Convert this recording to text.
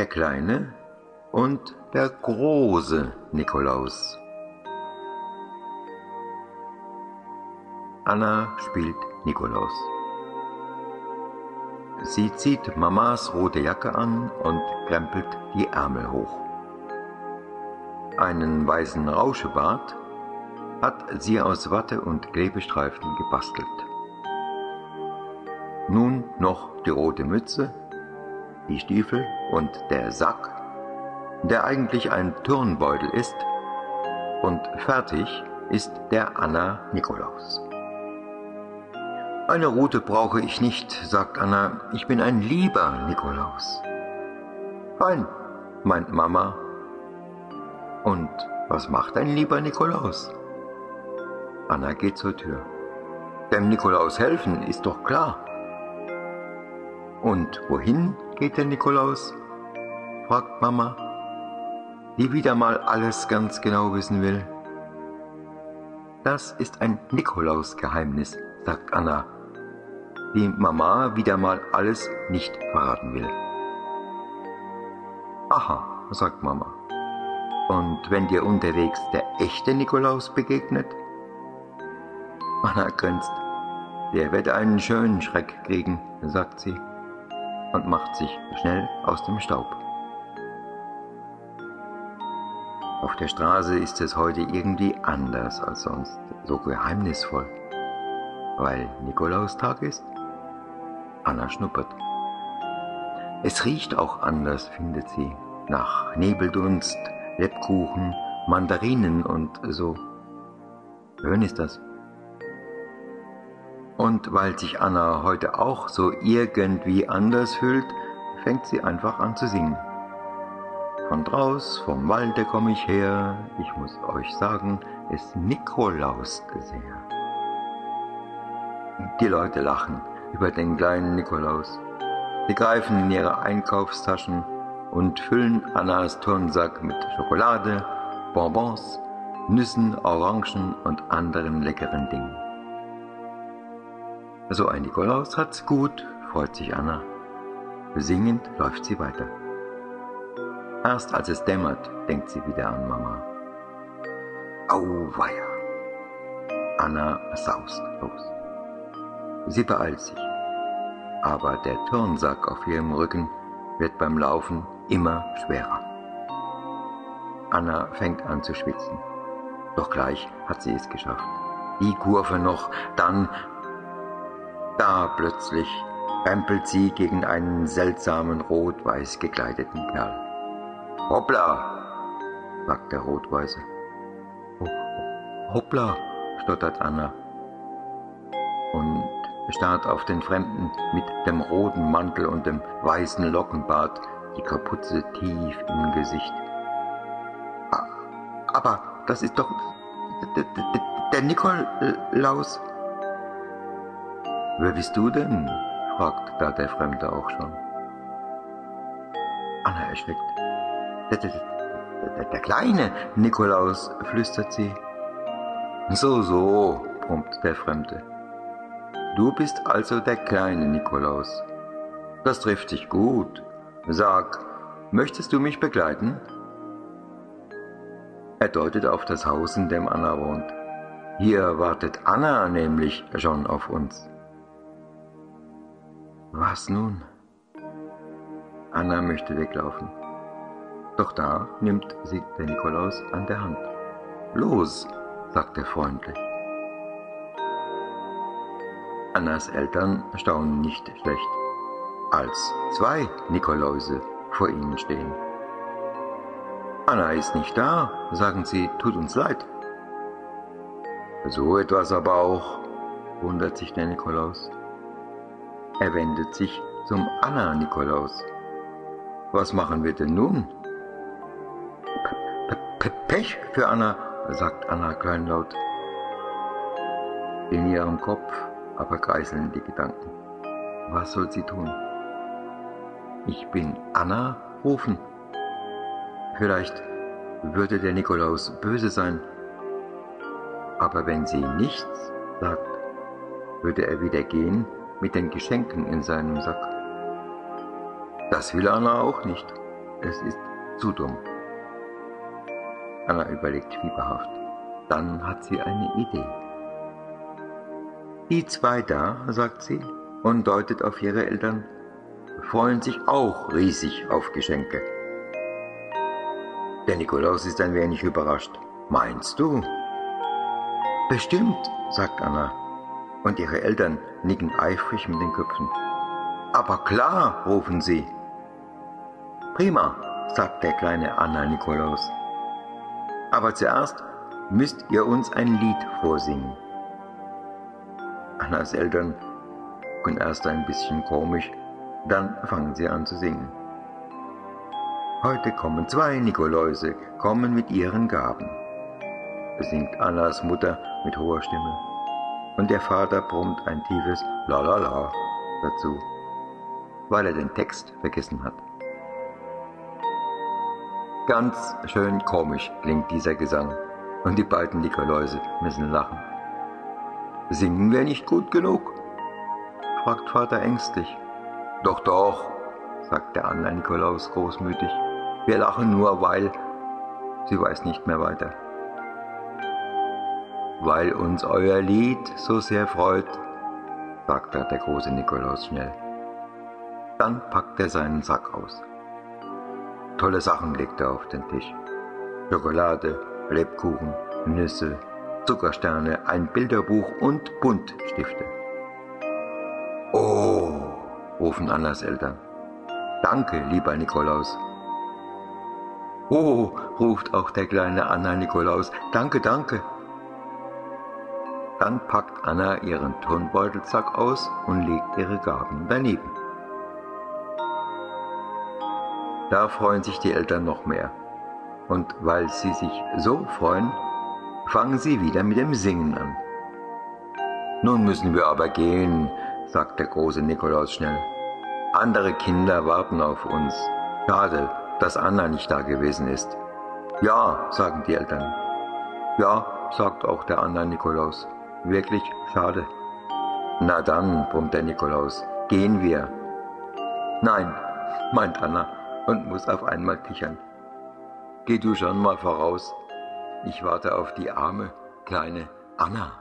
der kleine und der große Nikolaus. Anna spielt Nikolaus. Sie zieht Mamas rote Jacke an und krempelt die Ärmel hoch. Einen weißen Rauschebart hat sie aus Watte und Klebestreifen gebastelt. Nun noch die rote Mütze, die Stiefel und der Sack, der eigentlich ein Turnbeutel ist, und fertig ist der Anna Nikolaus. Eine Rute brauche ich nicht, sagt Anna. Ich bin ein lieber Nikolaus. Fein, meint Mama. Und was macht ein lieber Nikolaus? Anna geht zur Tür. Dem Nikolaus helfen ist doch klar. Und wohin geht der Nikolaus? fragt Mama, die wieder mal alles ganz genau wissen will. Das ist ein Nikolausgeheimnis, sagt Anna die Mama wieder mal alles nicht verraten will. Aha, sagt Mama. Und wenn dir unterwegs der echte Nikolaus begegnet? Anna grinst. Der wird einen schönen Schreck kriegen, sagt sie und macht sich schnell aus dem Staub. Auf der Straße ist es heute irgendwie anders als sonst, so geheimnisvoll, weil Nikolaustag ist Anna schnuppert. Es riecht auch anders, findet sie, nach Nebeldunst, Lebkuchen, Mandarinen und so. Schön ist das. Und weil sich Anna heute auch so irgendwie anders fühlt, fängt sie einfach an zu singen. Von draus, vom Walde komme ich her, ich muss euch sagen, es Nikolaus sehr. Die Leute lachen, über den kleinen Nikolaus. Sie greifen in ihre Einkaufstaschen und füllen Annas Turnsack mit Schokolade, Bonbons, Nüssen, Orangen und anderen leckeren Dingen. So ein Nikolaus hat's gut, freut sich Anna. Singend läuft sie weiter. Erst als es dämmert, denkt sie wieder an Mama. Auweia! Anna saust los. Sie beeilt sich, aber der Turnsack auf ihrem Rücken wird beim Laufen immer schwerer. Anna fängt an zu schwitzen. Doch gleich hat sie es geschafft. Die Kurve noch, dann da plötzlich rempelt sie gegen einen seltsamen rot-weiß gekleideten Kerl. Hoppla, sagt der Rot-Weiße. Hoppla, stottert Anna. Und starrt auf den Fremden mit dem roten Mantel und dem weißen Lockenbart, die Kapuze tief im Gesicht. Aber das ist doch der Nikolaus. Wer bist du denn? fragt da der Fremde auch schon. Anna erschreckt. Der, der, der, der kleine Nikolaus, flüstert sie. So, so, brummt der Fremde. Du bist also der kleine Nikolaus. Das trifft dich gut. Sag, möchtest du mich begleiten? Er deutet auf das Haus, in dem Anna wohnt. Hier wartet Anna nämlich schon auf uns. Was nun? Anna möchte weglaufen. Doch da nimmt sie den Nikolaus an der Hand. Los, sagt er freundlich. Annas Eltern staunen nicht schlecht, als zwei Nikoläuse vor ihnen stehen. Anna ist nicht da, sagen sie, tut uns leid. So etwas aber auch, wundert sich der Nikolaus. Er wendet sich zum Anna-Nikolaus. Was machen wir denn nun? P Pech für Anna, sagt Anna kleinlaut. In ihrem Kopf aber geißeln die Gedanken. Was soll sie tun? Ich bin Anna rufen. Vielleicht würde der Nikolaus böse sein, aber wenn sie nichts sagt, würde er wieder gehen mit den Geschenken in seinem Sack. Das will Anna auch nicht. es ist zu dumm. Anna überlegt fieberhaft. Dann hat sie eine Idee. Die zwei da, sagt sie und deutet auf ihre Eltern, freuen sich auch riesig auf Geschenke. Der Nikolaus ist ein wenig überrascht. Meinst du? Bestimmt, sagt Anna. Und ihre Eltern nicken eifrig mit den Köpfen. Aber klar, rufen sie. Prima, sagt der kleine Anna Nikolaus. Aber zuerst müsst ihr uns ein Lied vorsingen. Annas Eltern gucken erst ein bisschen komisch, dann fangen sie an zu singen. Heute kommen zwei Nikoläuse, kommen mit ihren Gaben, singt Annas Mutter mit hoher Stimme. Und der Vater brummt ein tiefes La la la dazu, weil er den Text vergessen hat. Ganz schön komisch klingt dieser Gesang, und die beiden Nikoläuse müssen lachen. Singen wir nicht gut genug? fragt Vater ängstlich. Doch, doch, sagt der Anna Nikolaus großmütig. Wir lachen nur, weil sie weiß nicht mehr weiter. Weil uns euer Lied so sehr freut, sagt der große Nikolaus schnell. Dann packt er seinen Sack aus. Tolle Sachen legt er auf den Tisch. Schokolade, Lebkuchen, Nüsse, Zuckersterne, ein Bilderbuch und Buntstifte. Oh, rufen Annas Eltern. Danke, lieber Nikolaus, Oh, ruft auch der kleine Anna Nikolaus. Danke, danke. Dann packt Anna ihren Turnbeutelsack aus und legt ihre Gaben daneben. Da freuen sich die Eltern noch mehr. Und weil sie sich so freuen, fangen sie wieder mit dem Singen an. Nun müssen wir aber gehen, sagt der große Nikolaus schnell. Andere Kinder warten auf uns. Schade, dass Anna nicht da gewesen ist. Ja, sagen die Eltern. Ja, sagt auch der Anna Nikolaus. Wirklich schade. Na dann, brummt der Nikolaus, gehen wir. Nein, meint Anna und muss auf einmal kichern. Geh du schon mal voraus. Ich warte auf die arme, kleine Anna.